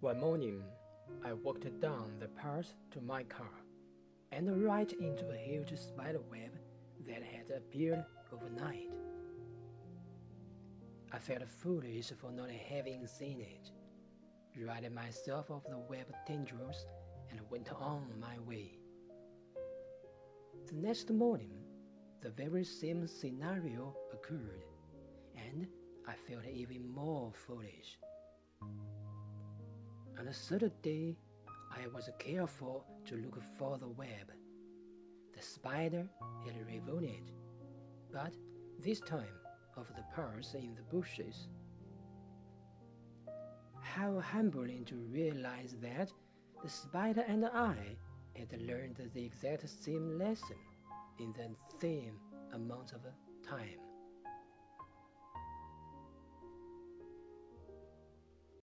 One morning, I walked down the path to my car and right into a huge spider web that had appeared overnight. I felt foolish for not having seen it, righted myself off the web tendrils, and went on my way. The next morning, the very same scenario occurred, and I felt even more foolish. On the third day, I was careful to look for the web. The spider had revealed it, but this time of the pearls in the bushes. How humbling to realize that the spider and I had learned the exact same lesson in the same amount of time.